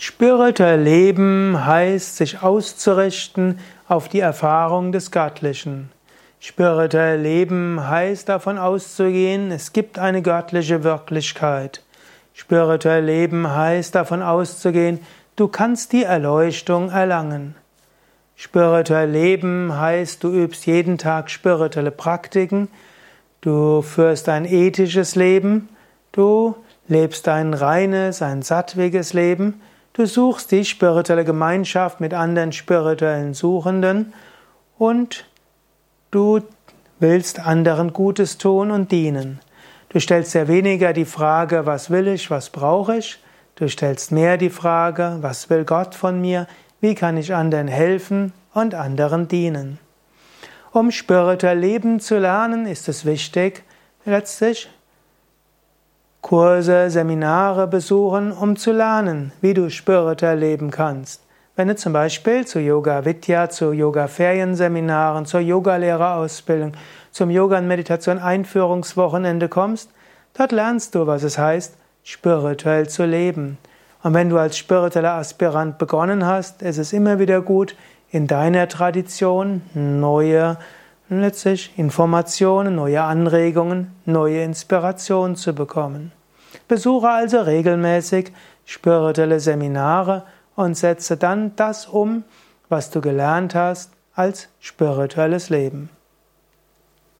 Spirituell leben heißt, sich auszurichten auf die Erfahrung des Göttlichen. Spirituell leben heißt davon auszugehen, es gibt eine göttliche Wirklichkeit. Spirituell leben heißt davon auszugehen, du kannst die Erleuchtung erlangen. Spirituell leben heißt, du übst jeden Tag spirituelle Praktiken, du führst ein ethisches Leben, du lebst ein reines, ein sattwiges Leben, du suchst die spirituelle Gemeinschaft mit anderen spirituellen Suchenden und du willst anderen Gutes tun und dienen. Du stellst ja weniger die Frage, was will ich, was brauche ich, du stellst mehr die Frage, was will Gott von mir, wie kann ich anderen helfen und anderen dienen. Um spirituell leben zu lernen, ist es wichtig, letztlich Kurse, Seminare besuchen, um zu lernen, wie du spirituell leben kannst. Wenn du zum Beispiel zu Yoga Vidya, zu Yoga Ferienseminaren, zur Yogalehrerausbildung, zum Yoga und Meditation Einführungswochenende kommst, dort lernst du, was es heißt, spirituell zu leben. Und wenn du als spiritueller Aspirant begonnen hast, ist es immer wieder gut, in deiner Tradition neue letztlich Informationen, neue Anregungen, neue Inspirationen zu bekommen. Besuche also regelmäßig spirituelle Seminare und setze dann das um, was du gelernt hast, als spirituelles Leben.